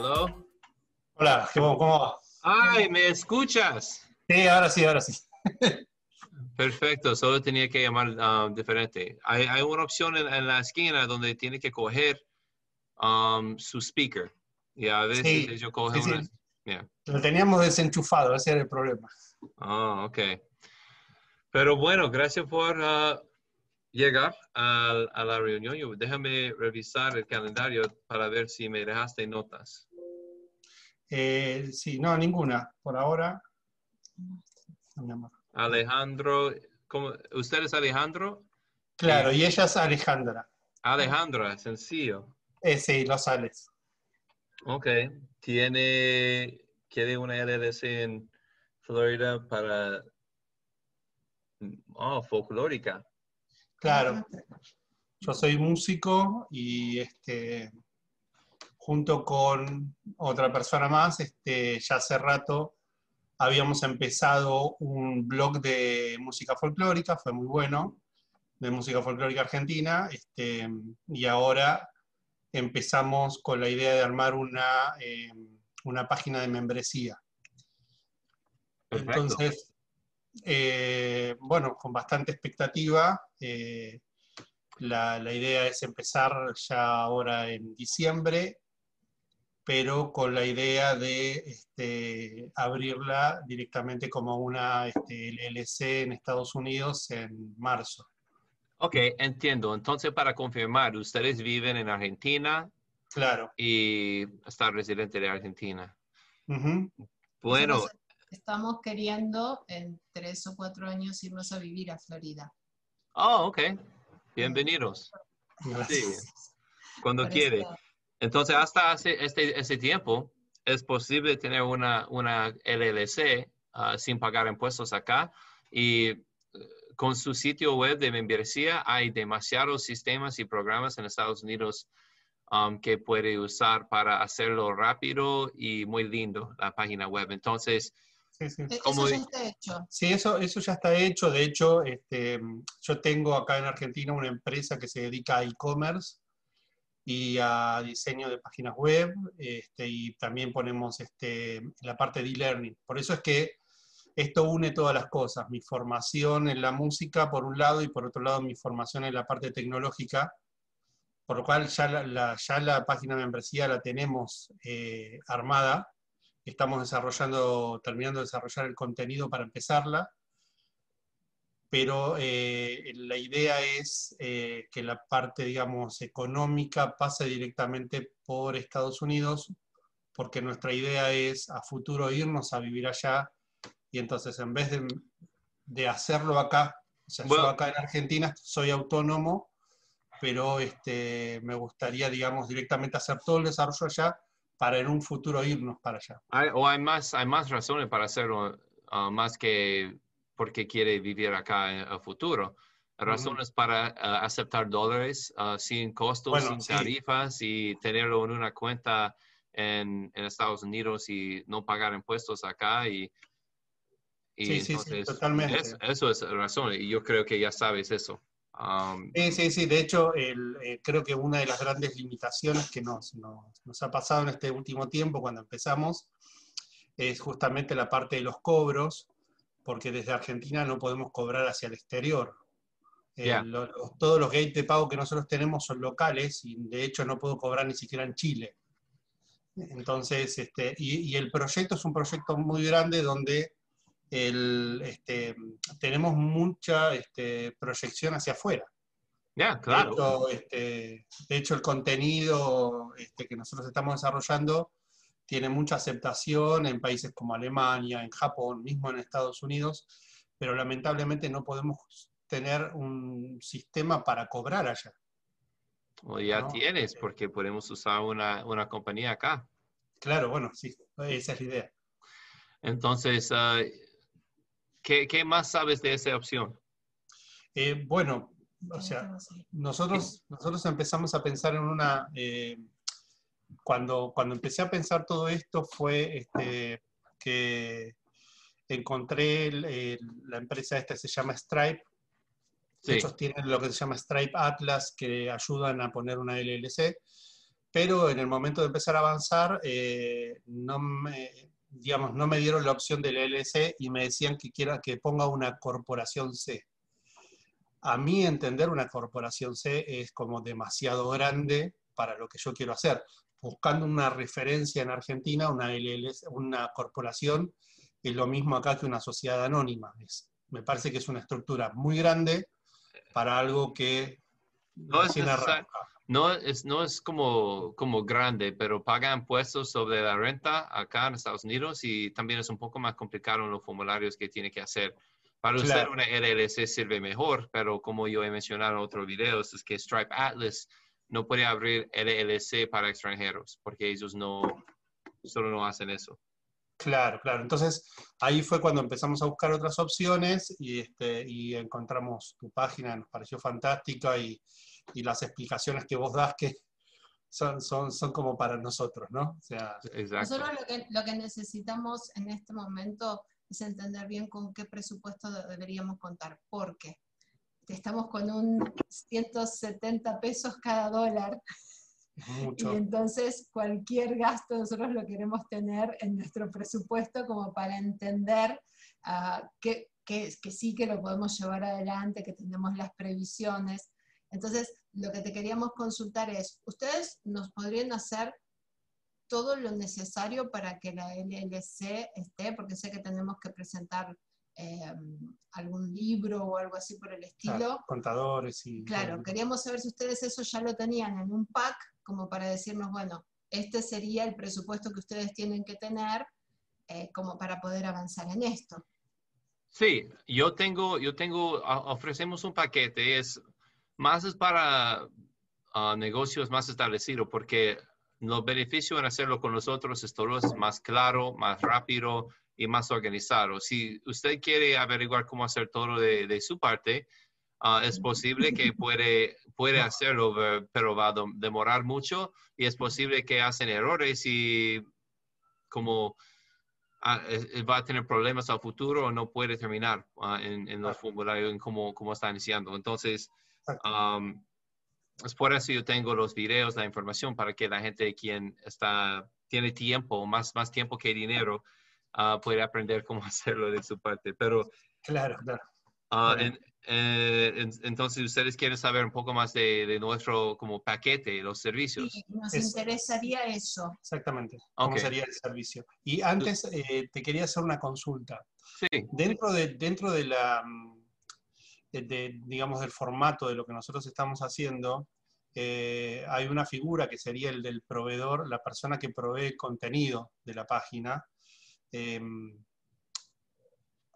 Hello. Hola, ¿cómo, va? Ay, ¿me escuchas? Sí, ahora sí, ahora sí. Perfecto, solo tenía que llamar um, diferente. Hay, hay una opción en, en la esquina donde tiene que coger um, su speaker. Y a veces Sí, sí, sí. una... Yeah. Lo teníamos desenchufado, ese era el problema. Ah, ok. Pero bueno, gracias por ah, llegar al- a, la reunión. Yo- déjame revisar el calendario para ver si me dejaste notas. Eh, sí, no, ninguna. Por ahora. No. Alejandro, ¿cómo? ¿usted es Alejandro? Claro, y ella es Alejandra. Alejandra, sencillo. Eh, sí, los Alex. Ok. Tiene, quiere una LLC en Florida para, oh, folclórica. Claro. Yo soy músico y este, junto con otra persona más, este, ya hace rato habíamos empezado un blog de música folclórica, fue muy bueno, de música folclórica argentina, este, y ahora empezamos con la idea de armar una, eh, una página de membresía. Perfecto. Entonces, eh, bueno, con bastante expectativa. eh, la, la idea es empezar ya ahora en diciembre, pero con la idea de este, abrirla directamente como una este, LLC en Estados Unidos en marzo. Ok, entiendo. Entonces, para confirmar, ustedes viven en Argentina Claro. y está residente de Argentina. Ujú. Bueno, Nosotros estamos queriendo en tres o cuatro años irnos a vivir a Florida. oh, ok. Bienvenidos. Sí, Gracias. cuando Por quiere. eso, Entonces, hasta hace este, ese tiempo, es posible tener una, una LLC ah, sin pagar impuestos acá y eh, con su sitio web de membresía hay demasiados sistemas y programas en Estados Unidos um, que puede usar para hacerlo rápido y muy lindo la página web. Entonces, Sí, sí. e- como eso ya está hecho. Sí, eso, eso ya está hecho. De hecho, este, yo tengo acá en Argentina una empresa que se dedica a e-commerce y a diseño de páginas web, este, y también ponemos este, la parte de e-learning. Por eso es que esto une todas las cosas, mi formación en la música por un lado y por otro lado mi formación en la parte tecnológica, por lo cual ya la, la- ya la página de membresía la tenemos eh, armada, estamos desarrollando, terminando de desarrollar el contenido para empezarla, pero eh, la idea es eh, que la parte, digamos, económica pase directamente por Estados Unidos, porque nuestra idea es a futuro irnos a vivir allá, y entonces en vez de, de hacerlo acá, o sea, Bueno. yo acá en Argentina soy autónomo, pero este, me gustaría, digamos, directamente hacer todo el desarrollo allá para en un futuro irnos para allá. hay, o hay más, hay más razones para hacerlo, ah, más que porque quiere vivir acá en el futuro. Razones para ah, aceptar dólares ah, sin costos, Bueno, sin sí. tarifas y tenerlo en una cuenta en, en Estados Unidos y no pagar impuestos acá. Y, y Sí, sí, sí, entonces, totalmente. es- eso es razón y yo creo que ya sabes eso. Um, Sí, sí, sí. De hecho, el, eh, creo que una de las grandes limitaciones que nos, nos- nos ha pasado en este último tiempo cuando empezamos es justamente la parte de los cobros, porque desde Argentina no podemos cobrar hacia el exterior. Eh, Ya. lo- todos los gates de pago que nosotros tenemos son locales y de hecho no puedo cobrar ni siquiera en Chile. Entonces, este, y, y el proyecto es un proyecto muy grande donde el, este, tenemos mucha este, proyección hacia afuera. ya, claro. De hecho, este, de hecho, el contenido este, que nosotros estamos desarrollando tiene mucha aceptación en países como Alemania, en Japón, mismo en Estados Unidos, pero lamentablemente no podemos tener un sistema para cobrar allá. O ya ¿no? tienes, porque podemos usar una, una compañía acá. Claro, bueno, sí, esa es la idea. Entonces, ah, ¿qué, qué más sabes de esa opción? Eh, bueno, o sea, nosotros, nosotros empezamos a pensar en una... eh, cuando, cuando empecé a pensar todo esto fue este, que encontré el- el- la empresa esta se llama Stripe. Sí. Ellos tienen lo que se llama Stripe Atlas que ayudan a poner una LLC. pero en el momento de empezar a avanzar, eh, no, me, digamos, no me dieron la opción del LLC y me decían que, quiera, que ponga una corporación C. A mí entender, una corporación C es como demasiado grande para lo que yo quiero hacer. Buscando una referencia en Argentina, una, LLC, una corporación es lo mismo acá que una sociedad anónima. Es, me parece que es una estructura muy grande para algo que no es, no es, no es como, como grande, pero pagan impuestos sobre la renta acá en Estados Unidos y también es un poco más complicado en los formularios que tiene que hacer. Para usted una LLC sirve mejor, pero como yo he mencionado en otros videos, es que Stripe Atlas no puede abrir LLC para extranjeros, porque ellos no, solo no hacen eso. Claro, claro. Entonces ahí fue cuando empezamos a buscar otras opciones y, este, y encontramos tu página, nos pareció fantástica y, y las explicaciones que vos das que son, son, son como para nosotros, ¿no? O sea, Nosotros lo que, lo que necesitamos en este momento es entender bien con qué presupuesto deberíamos contar, porque estamos con un 170 pesos cada dólar y entonces cualquier gasto nosotros lo queremos tener en nuestro presupuesto como para entender uh, que, que, que, sí que lo podemos llevar adelante, que tenemos las previsiones. Entonces, lo que te queríamos consultar es, ¿ustedes nos podrían hacer todo lo necesario para que la LLC esté? Porque sé que tenemos que presentar eh, algún libro o algo así por el estilo. contadores y... Claro, queríamos saber si ustedes eso ya lo tenían en un pack como para decirnos, bueno, este sería el presupuesto que ustedes tienen que tener eh, como para poder avanzar en esto. Sí, yo tengo, yo tengo, ofrecemos un paquete, es más es para uh, negocios más establecidos, porque los beneficios en hacerlo con nosotros es todo es más claro, más rápido y más organizado. Si usted quiere averiguar cómo hacer todo de, de su parte, Uh, es posible que puede, puede hacerlo, pero va a demorar mucho y es posible que hacen errores y como uh, va a tener problemas al futuro o no puede terminar uh, en, en, los formularios en cómo, cómo está iniciando. Entonces, um, es por eso yo tengo los videos, la información para que la gente quien está, tiene tiempo, más, más tiempo que dinero, puede aprender cómo hacerlo de su parte. Pero, claro, claro. En, eh, entonces, ustedes quieren saber un poco más de, nuestro como paquete, los servicios. Sí, nos interesaría eso. Exactamente, cómo sería el servicio. Y antes eh, te quería hacer una consulta. Sí. Dentro de, dentro de la, mm, de, digamos, del formato de lo que nosotros estamos haciendo, eh, hay una figura que sería el del proveedor, la persona que provee contenido de la página. Em,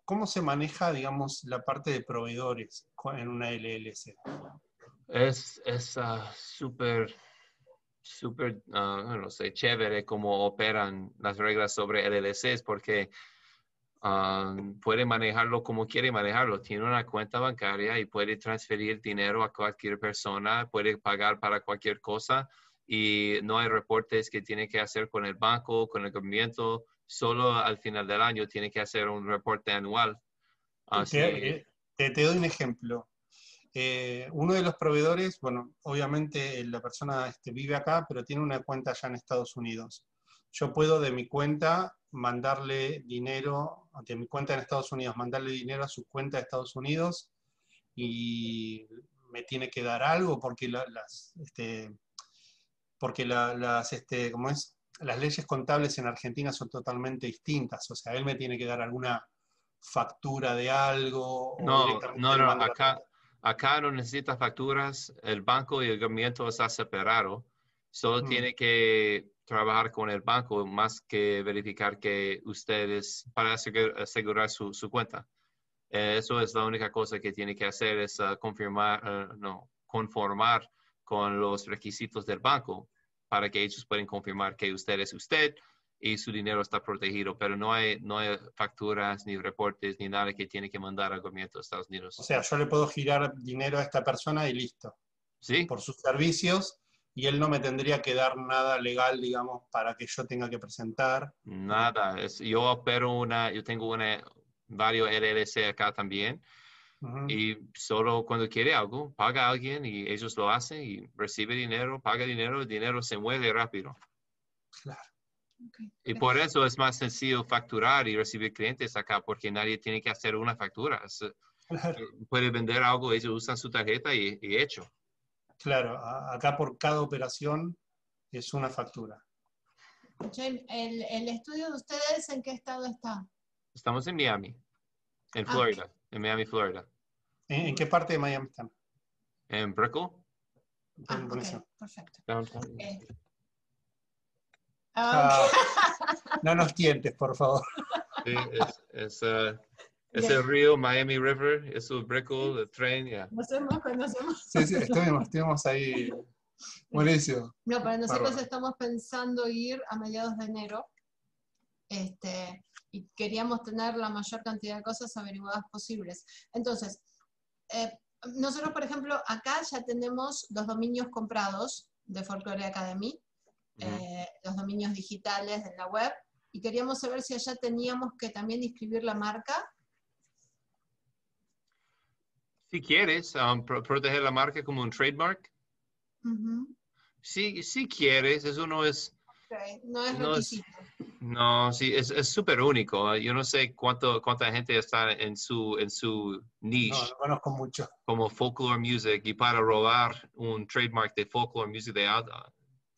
¿Cómo se maneja, digamos, la parte de proveedores en una LLC? Es ah, súper, súper, ah, no sé, chévere cómo operan las reglas sobre LLCs porque ah, puede manejarlo como quiere manejarlo. Tiene una cuenta bancaria y puede transferir dinero a cualquier persona, puede pagar para cualquier cosa y no hay reportes que tiene que hacer con el banco, con el gobierno solo al final del año tiene que hacer un reporte anual. Te, te, doy un ejemplo. Eh, uno de los proveedores, bueno, obviamente la persona este, vive acá, pero tiene una cuenta allá en Estados Unidos. Yo puedo de mi cuenta mandarle dinero, de mi cuenta en Estados Unidos, mandarle dinero a su cuenta de Estados Unidos y me tiene que dar algo porque las, este, porque las, este, ¿cómo es? las leyes contables en Argentina son totalmente distintas. O sea, él me tiene que dar alguna factura de algo. No, no, no, acá, acá no necesita facturas. El banco y el gobierno está separado. Solo tiene que trabajar con el banco más que verificar que ustedes, para asegurar su, su cuenta. eso es la única cosa que tiene que hacer, es uh, confirmar, uh, no, conformar con los requisitos del banco para que ellos puedan confirmar que usted es usted y su dinero está protegido, pero no hay, no hay facturas ni reportes ni nada que tiene que mandar al gobierno de Estados Unidos. O sea, yo le puedo girar dinero a esta persona y listo. Sí. Por sus servicios y él no me tendría que dar nada legal, digamos, para que yo tenga que presentar. Nada. Es, yo opero una, yo tengo una, varios LLC acá también Ujú. Y solo cuando quiere algo, paga a alguien y ellos lo hacen y recibe dinero, paga dinero, el dinero se mueve rápido. Claro. Ok. Y por eso es más sencillo facturar y recibir clientes acá, porque nadie tiene que hacer una factura. Es, Claro, puede vender algo, ellos usan su tarjeta y, y hecho. Claro. A- acá por cada operación es una factura. James, ¿el, el estudio de ustedes en qué estado está? Estamos en Miami, en Ah. Florida, en Miami, Florida. ¿En, en qué parte de Miami están? En Brickell, Ah, Buen- buenísimo. ok, perfecto. downtown. Eh, Ah, ok. no nos tientes, por favor. Sí, es, es, eh, es Bien. el río Miami River, es el Brickell, el tren, ya. Conocemos, conocemos. Sí, sí, estuvimos, estuvimos ahí. Buenísimo. No, pero nosotros Bárbaro. estamos pensando ir a mediados de enero. Este, y queríamos tener la mayor cantidad de cosas averiguadas posibles. Entonces, eh, nosotros, por ejemplo, acá ya tenemos los dominios comprados de Folklore Academy, Ujú. eh, los dominios digitales de la web, y queríamos saber si allá teníamos que también inscribir la marca. Si quieres um, pro- proteger la marca como un trademark, Ujú. si, si quieres, eso no es, Ok, No es No es- requisito. no, sí, es es súper único. Yo no sé cuánto, cuánta gente está en su, en su niche. No, no conozco mucho. como folklore music y para robar un trademark de folklore music de alta,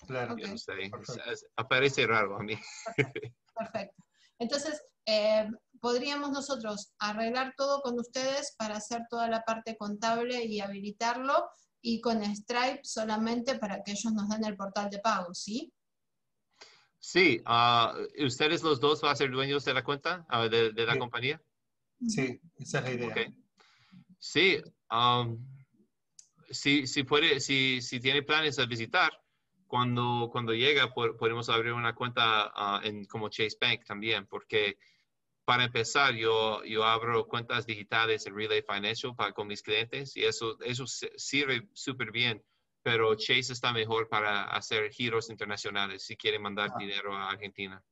Claro. Ok. yo no sé, es- Perfecto. es- aparece raro a mí. Perfecto. Entonces, eh, podríamos nosotros arreglar todo con ustedes para hacer toda la parte contable y habilitarlo y con Stripe solamente para que ellos nos den el portal de pago, ¿sí? Sí, ah, ¿ustedes los dos van a ser dueños de la cuenta, ah, de, de la Sí. compañía? Sí, esa es la idea. Ok. Sí, um, si, si puede, si, si tiene planes de visitar, cuando, cuando llega po- podemos abrir una cuenta ah, en como Chase Bank también, porque para empezar yo, yo abro cuentas digitales en Relay Financial para, con mis clientes y eso, eso sirve súper bien, pero Chase está mejor para hacer giros internacionales si quiere mandar Ah. dinero a Argentina.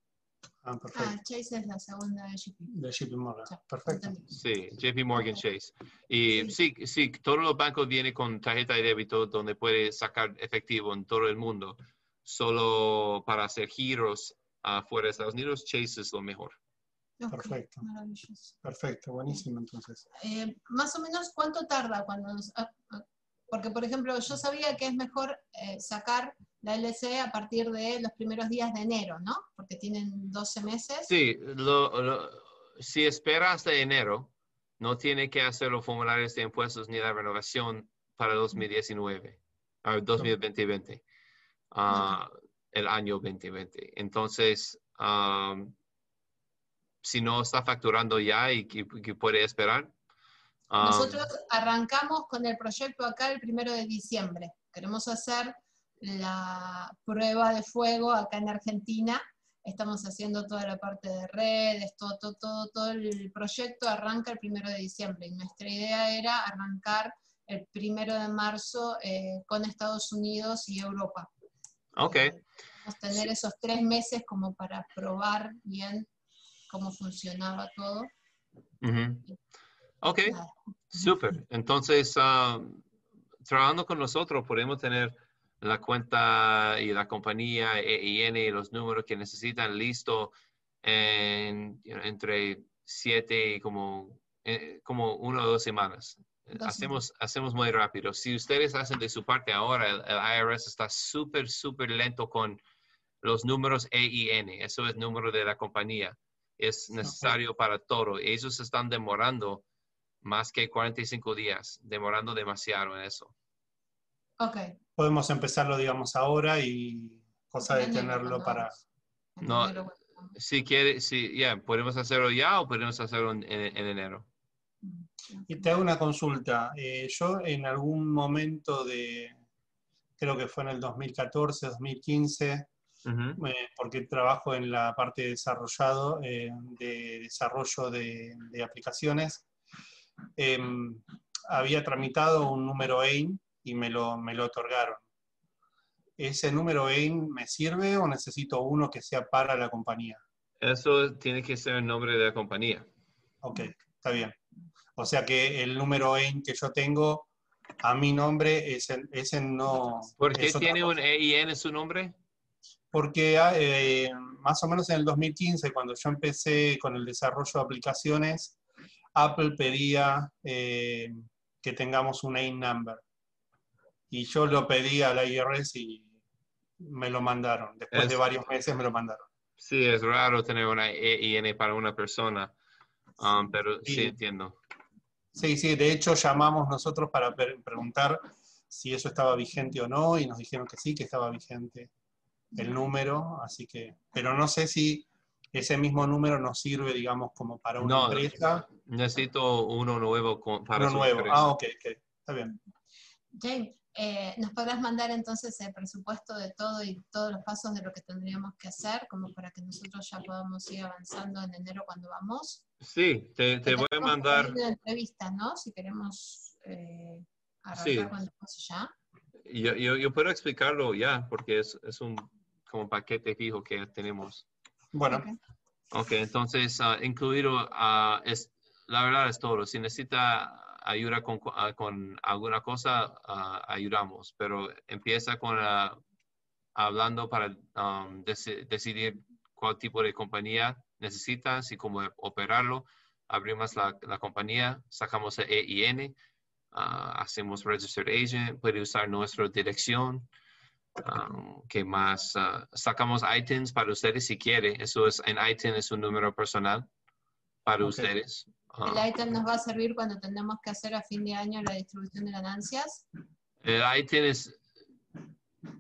Ah, Ah, perfecto. Chase es la segunda de JP. De JP Morgan. Perfecto. Sí, JP Morgan. Chase. Y sí, sí, todos los bancos vienen con tarjeta de débito donde puede sacar efectivo en todo el mundo. Solo para hacer giros afuera de Estados Unidos, Chase es lo mejor. Perfecto. Maravilloso. Perfecto, buenísimo entonces. Eh, más o menos, ¿cuánto tarda cuando nos- ah, ah, porque, por ejemplo, yo sabía que es mejor eh, sacar la LCE a partir de los primeros días de enero, ¿no? Porque tienen 12 meses. Sí, lo- lo- si espera hasta enero, no tiene que hacer los formularios de impuestos ni la renovación para 2019, ah, 2020, ah, el año 2020. Entonces, am, si no está facturando ya y que, que puede esperar. am, Nosotros arrancamos con el proyecto acá el primero de diciembre. Queremos hacer la prueba de fuego acá en Argentina. Estamos haciendo toda la parte de redes, todo, todo, todo, todo el proyecto arranca el primero de diciembre. Y nuestra idea era arrancar el primero de marzo eh, con Estados Unidos y Europa. ok, Eh, tener esos tres meses como para probar bien cómo funcionaba todo. ujú. ok, Nada. súper. Entonces, am, trabajando con nosotros podemos tener la cuenta y la compañía EIN y los números que necesitan listo en, entre siete y como, eh, como una o dos semanas. Dos hacemos, hacemos muy rápido. Si ustedes hacen de su parte ahora, el, el IRS está súper, súper lento con los números EIN. Eso es número de la compañía. Es necesario para todo. Ellos están demorando más que 45 días, demorando demasiado en eso. Ok. Podemos empezarlo, digamos, ahora y cosa de tenerlo para... No, Si quiere, si, ya, podemos hacerlo ya o podemos hacerlo en, en- en enero. mm, Y te hago una consulta. Eh, yo en algún momento de, creo que fue en el 2014, 2015, Ujú. eh, porque trabajo en la parte de desarrollado, eh, de desarrollo de, de aplicaciones, em, había tramitado un número AIM y me lo, me lo otorgaron. ¿Ese número AIM me sirve o necesito uno que sea para la compañía? Eso tiene que ser el nombre de la compañía. Ok, está bien. O sea que el número EIN que yo tengo a mi nombre, ese, ese no... ¿Por qué tiene un. EIN en su nombre? Porque ah, eh, más o menos en el 2015, cuando yo empecé con el desarrollo de aplicaciones, Apple pedía eh, que tengamos un AIN number. Y yo lo pedí a la IRS y me lo mandaron. Después Es- de varios meses me lo mandaron. Sí, es raro tener una EIN para una persona, um, pero sí, Sí. entiendo. Sí, sí, de hecho llamamos nosotros para pre- preguntar si eso estaba vigente o no y nos dijeron que sí, que estaba vigente el número, así que, pero no sé si ese mismo número nos sirve, digamos, como para una No, empresa. Necesito uno nuevo con- para Uno nuevo. empresa. Ah, ok, ok, está bien. Jane, eh, ¿nos podrás mandar entonces el presupuesto de todo y todos los pasos de lo que tendríamos que hacer, como para que nosotros ya podamos ir avanzando en enero cuando vamos? Sí, te, te voy a mandar. una entrevista, ¿no? Si queremos eh, arrancar Sí. cuando vamos ya. Yo, yo, yo puedo explicarlo ya, porque es, es un como paquete fijo que tenemos. Bueno, Ok. Ok, entonces, ah, incluido, ah, es, la verdad es todo. Si necesita ayuda con, ah, con alguna cosa, ayudamos, pero empieza con hablando para um, deci- decidir cuál tipo de compañía necesitas y cómo operarlo. Abrimos la, la compañía, sacamos el EIN, hacemos Registered Agent, puede usar nuestra dirección. Um, ¿Qué más? Ah, sacamos items para ustedes si quiere. Eso es, en item es un número personal para ustedes. Ah, El item nos va a servir cuando tenemos que hacer a fin de año la distribución de ganancias. el item es,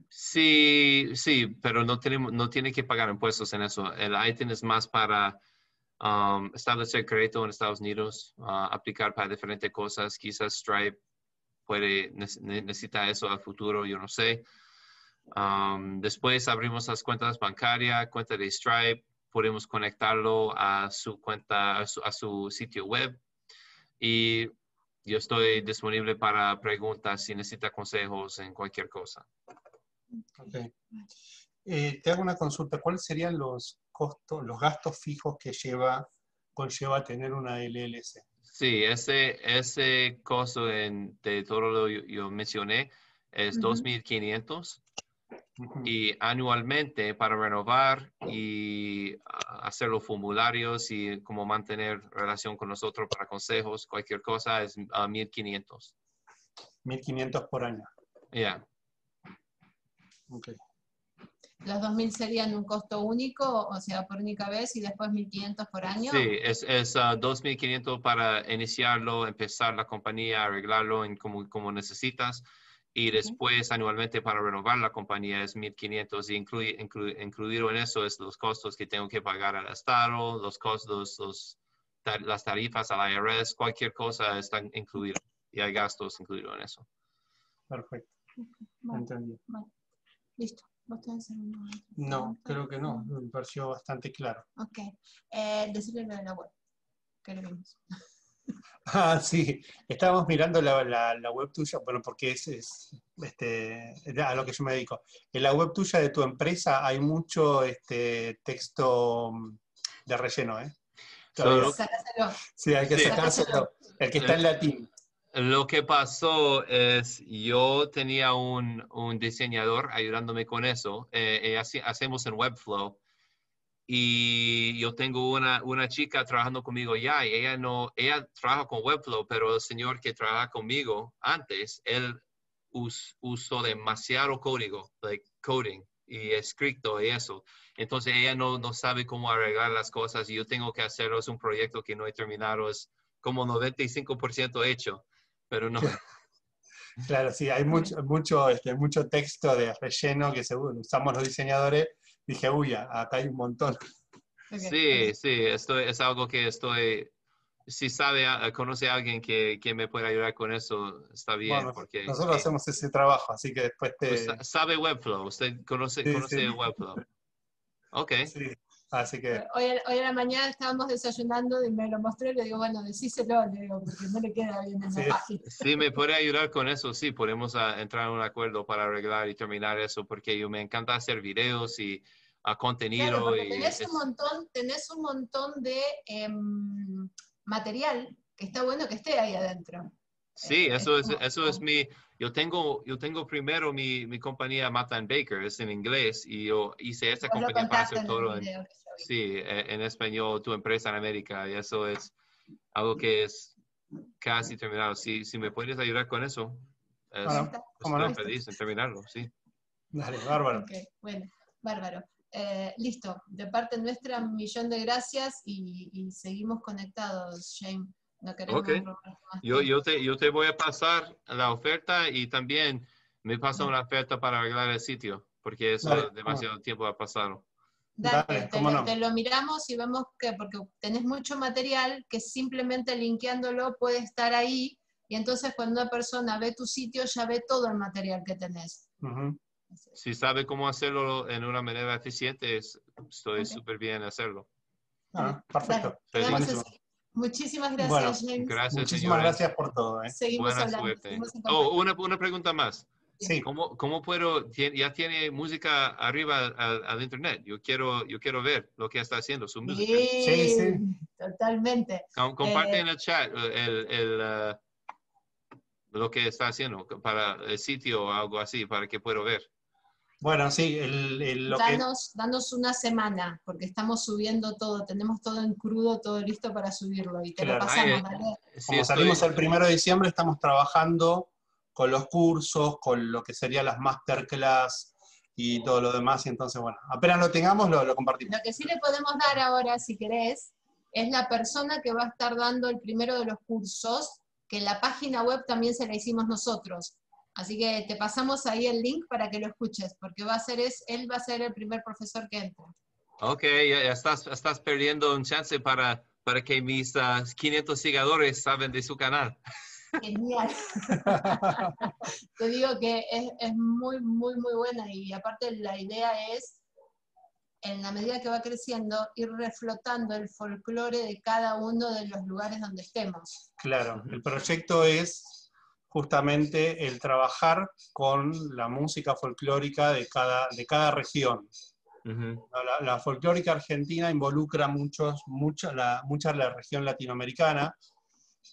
sí, sí, pero no, tenemos, no tiene que pagar impuestos en eso. El item es más para um, establecer crédito en Estados Unidos, ah, aplicar para diferentes cosas. Quizás Stripe puede, nece- necesita eso al futuro, yo no sé. Um, después abrimos las cuentas bancarias, cuenta de Stripe, podemos conectarlo a su cuenta, a su, a su sitio web. Y yo estoy disponible para preguntas si necesita consejos en cualquier cosa. ok. Eh, te hago una consulta. ¿Cuáles serían los costos, los gastos fijos que lleva, conlleva tener una LLC? Sí, ese, ese costo en- de todo lo que yo, yo mencioné es Ujú. 2.500 Ujú. y anualmente para renovar y hacer los formularios y como mantener relación con nosotros para consejos, cualquier cosa es ah, 1.500. 1.500 por año. Ya, Ok. Los 2.000 serían un costo único, o sea, por única vez, y después 1.500 por año. Sí, es, es ah, 2.500 para iniciarlo, empezar la compañía, arreglarlo en como, como necesitas. Y después anualmente para renovar la compañía es 1.500 y incluye, inclu- incluido en eso es los costos que tengo que pagar al Estado, los costos, los, ta- las tarifas al IRS, cualquier cosa está incluido y hay gastos incluidos en eso. Perfecto. Bueno, Entendido. listo. ¿Vos tenés alguna otra No, creo que no. Me pareció bastante claro. Ok. Eh, decirle lo de la web. Que lo vimos. Ah, sí. Estábamos mirando la, la- la web tuya, bueno, porque es, es, este, a lo que yo me dedico. En la web tuya de tu empresa hay mucho este, texto mm, de relleno, ¿eh? Sacáselo. Sí, hay que Sí. sacárselo. El que está en latín. Lo que pasó es, yo tenía un, un diseñador ayudándome con eso. eh, eh, así- hacemos en Webflow. Y yo tengo una, una chica trabajando conmigo ya, y ella no, ella trabaja con Webflow, pero el señor que trabaja conmigo antes, él us- usó demasiado código, like coding y escrito y eso. Entonces ella no, no sabe cómo arreglar las cosas y yo tengo que hacerlo. Es un proyecto que no he terminado, es como 95% hecho, pero no. Claro, sí, hay mucho, mucho, este, mucho texto de relleno que seguro usamos los diseñadores. Dije, uy, acá hay un montón. Sí, sí, estoy, es algo que estoy, si sabe, a- conoce a alguien que, que me pueda ayudar con eso, está bien, Bueno, porque nosotros eh, hacemos ese trabajo, así que después te... pues, sa- sabe Webflow, usted conoce, Sí, conoce sí. Webflow. Ok, sí, así que... Hoy, a- hoy a la mañana estábamos desayunando y me lo mostré y le digo, bueno, decíselo, le digo, porque no le queda bien en Sí. la página. si me puede ayudar con eso, sí, podemos ah, entrar en un acuerdo para arreglar y terminar eso, porque yo me encanta hacer videos y ah, contenido. Claro, y tenés es- un montón, tenés un montón de em, material que está bueno que esté ahí adentro. Sí, Eh, eso es es, como- eso es mi, yo tengo, yo tengo primero mi, mi compañía Mata and Baker, es en inglés, y yo hice esta compañía para hacer en todo en, sí, e- en español, tu empresa en América, y eso es algo que es casi terminado. Si, si me puedes ayudar con eso, es- Bueno, estoy no. feliz en terminarlo, sí. Dale, bárbaro. Ok, bueno, bárbaro. Eh, listo, de parte nuestra, un millón de gracias y, y seguimos conectados, Shane. No queremos Ok. robar más Yo, yo, te, yo te voy a pasar la oferta y también me pasa una oferta para arreglar el sitio, porque eso Dale, demasiado tiempo ha pasado. Dale, Dale, te, no. te lo miramos y vemos que, porque tenés mucho material que simplemente linkeándolo puede estar ahí, y entonces cuando una persona ve tu sitio ya ve todo el material que tenés. Ujú. Si sabe cómo hacerlo en una manera eficiente, es- estoy Ok. súper bien hacerlo. Ah, perfecto. Dale. Muchísimas gracias, Bueno, James. Gracias, Muchísimas señores. gracias por todo. ¿eh? Seguimos Buena hablando. suerte. seguimos Oh, una, una pregunta más. Sí, ¿Cómo, cómo puedo, ya tiene música arriba al, al internet? Yo quiero, yo quiero ver lo que está haciendo, su música. Sí, Sí, sí. totalmente. Com- comparte Eh, en el chat eh, el, el, eh, lo que está haciendo para el sitio o algo así, para que pueda ver. bueno, sí, el, el- lo que, Danos, danos una semana, porque estamos subiendo todo, tenemos todo en crudo, todo listo para subirlo y te lo Claro. pasamos, Ay, ¿vale? Sí, como estoy- salimos el primero de diciembre, estamos trabajando con los cursos, con lo que serían las masterclass y todo lo demás. Y entonces, bueno, apenas lo tengamos, lo, lo compartimos. Lo que sí le podemos dar ahora, si querés, es la persona que va a estar dando el primero de los cursos, que la página web también se la hicimos nosotros. Así que te pasamos ahí el link para que lo escuches, porque va a ser es, él va a ser el primer profesor que entra. Ok, ya, estás, estás perdiendo un chance para, para que mis ah, 500 seguidores saben de su canal. Genial. Te digo que es, es muy, muy, muy buena y aparte la idea es, en la medida que va creciendo, ir reflotando el folclore de cada uno de los lugares donde estemos. Claro, el proyecto es justamente el trabajar con la música folclórica de cada, de cada región. La, la folclórica argentina involucra muchos, mucha, la, mucha la región latinoamericana,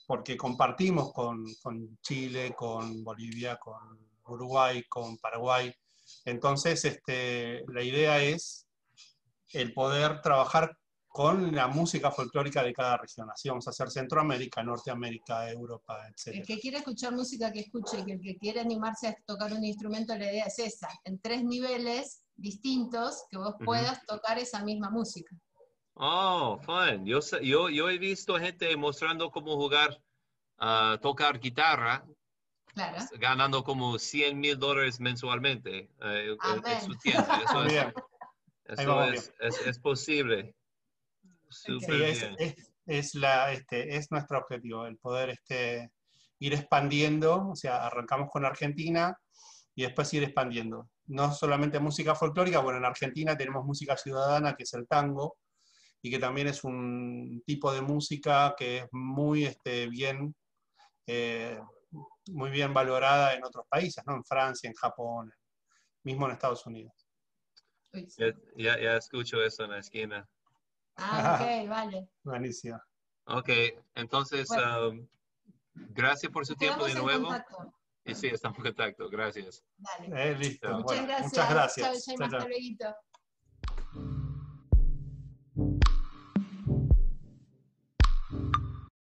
porque compartimos con, con Chile, con Bolivia, con Uruguay, con Paraguay. Entonces, este, la idea es el poder trabajar con la música folclórica de cada región. Así vamos a hacer Centroamérica, Norteamérica, Europa, El etc. que quiera escuchar música, que escuche, y que el que quiera animarse a tocar un instrumento, la idea es esa, en tres niveles distintos, que vos puedas tocar esa misma música. Oh, fun. Yo, yo, yo he visto gente mostrando cómo jugar, ah, tocar guitarra, Claro. ganando como 100 mil dólares mensualmente eh, en- su tienda. Eso, es, eso es, es- es posible. Súper Sí, es, bien. es- es la, este, es nuestro objetivo, el poder este, ir expandiendo, o sea, arrancamos con Argentina y después ir expandiendo. No solamente música folclórica, bueno, en Argentina tenemos música ciudadana, que es el tango, y que también es un tipo de música que es muy este, bien, eh, muy bien valorada en otros países, ¿no? En Francia, en Japón, mismo en Estados Unidos. Ya, ya, ya escucho eso en la esquina. Ah, ok, vale. Buenísimo. Ok, entonces, Bueno. um, gracias por su tiempo de en nuevo. contacto. Y sí, estamos en contacto. Gracias. Dale. Eh, listo. Muchas Bueno, Muchas gracias. muchas gracias. Chao, Jaime, Chao, chao. hasta luego.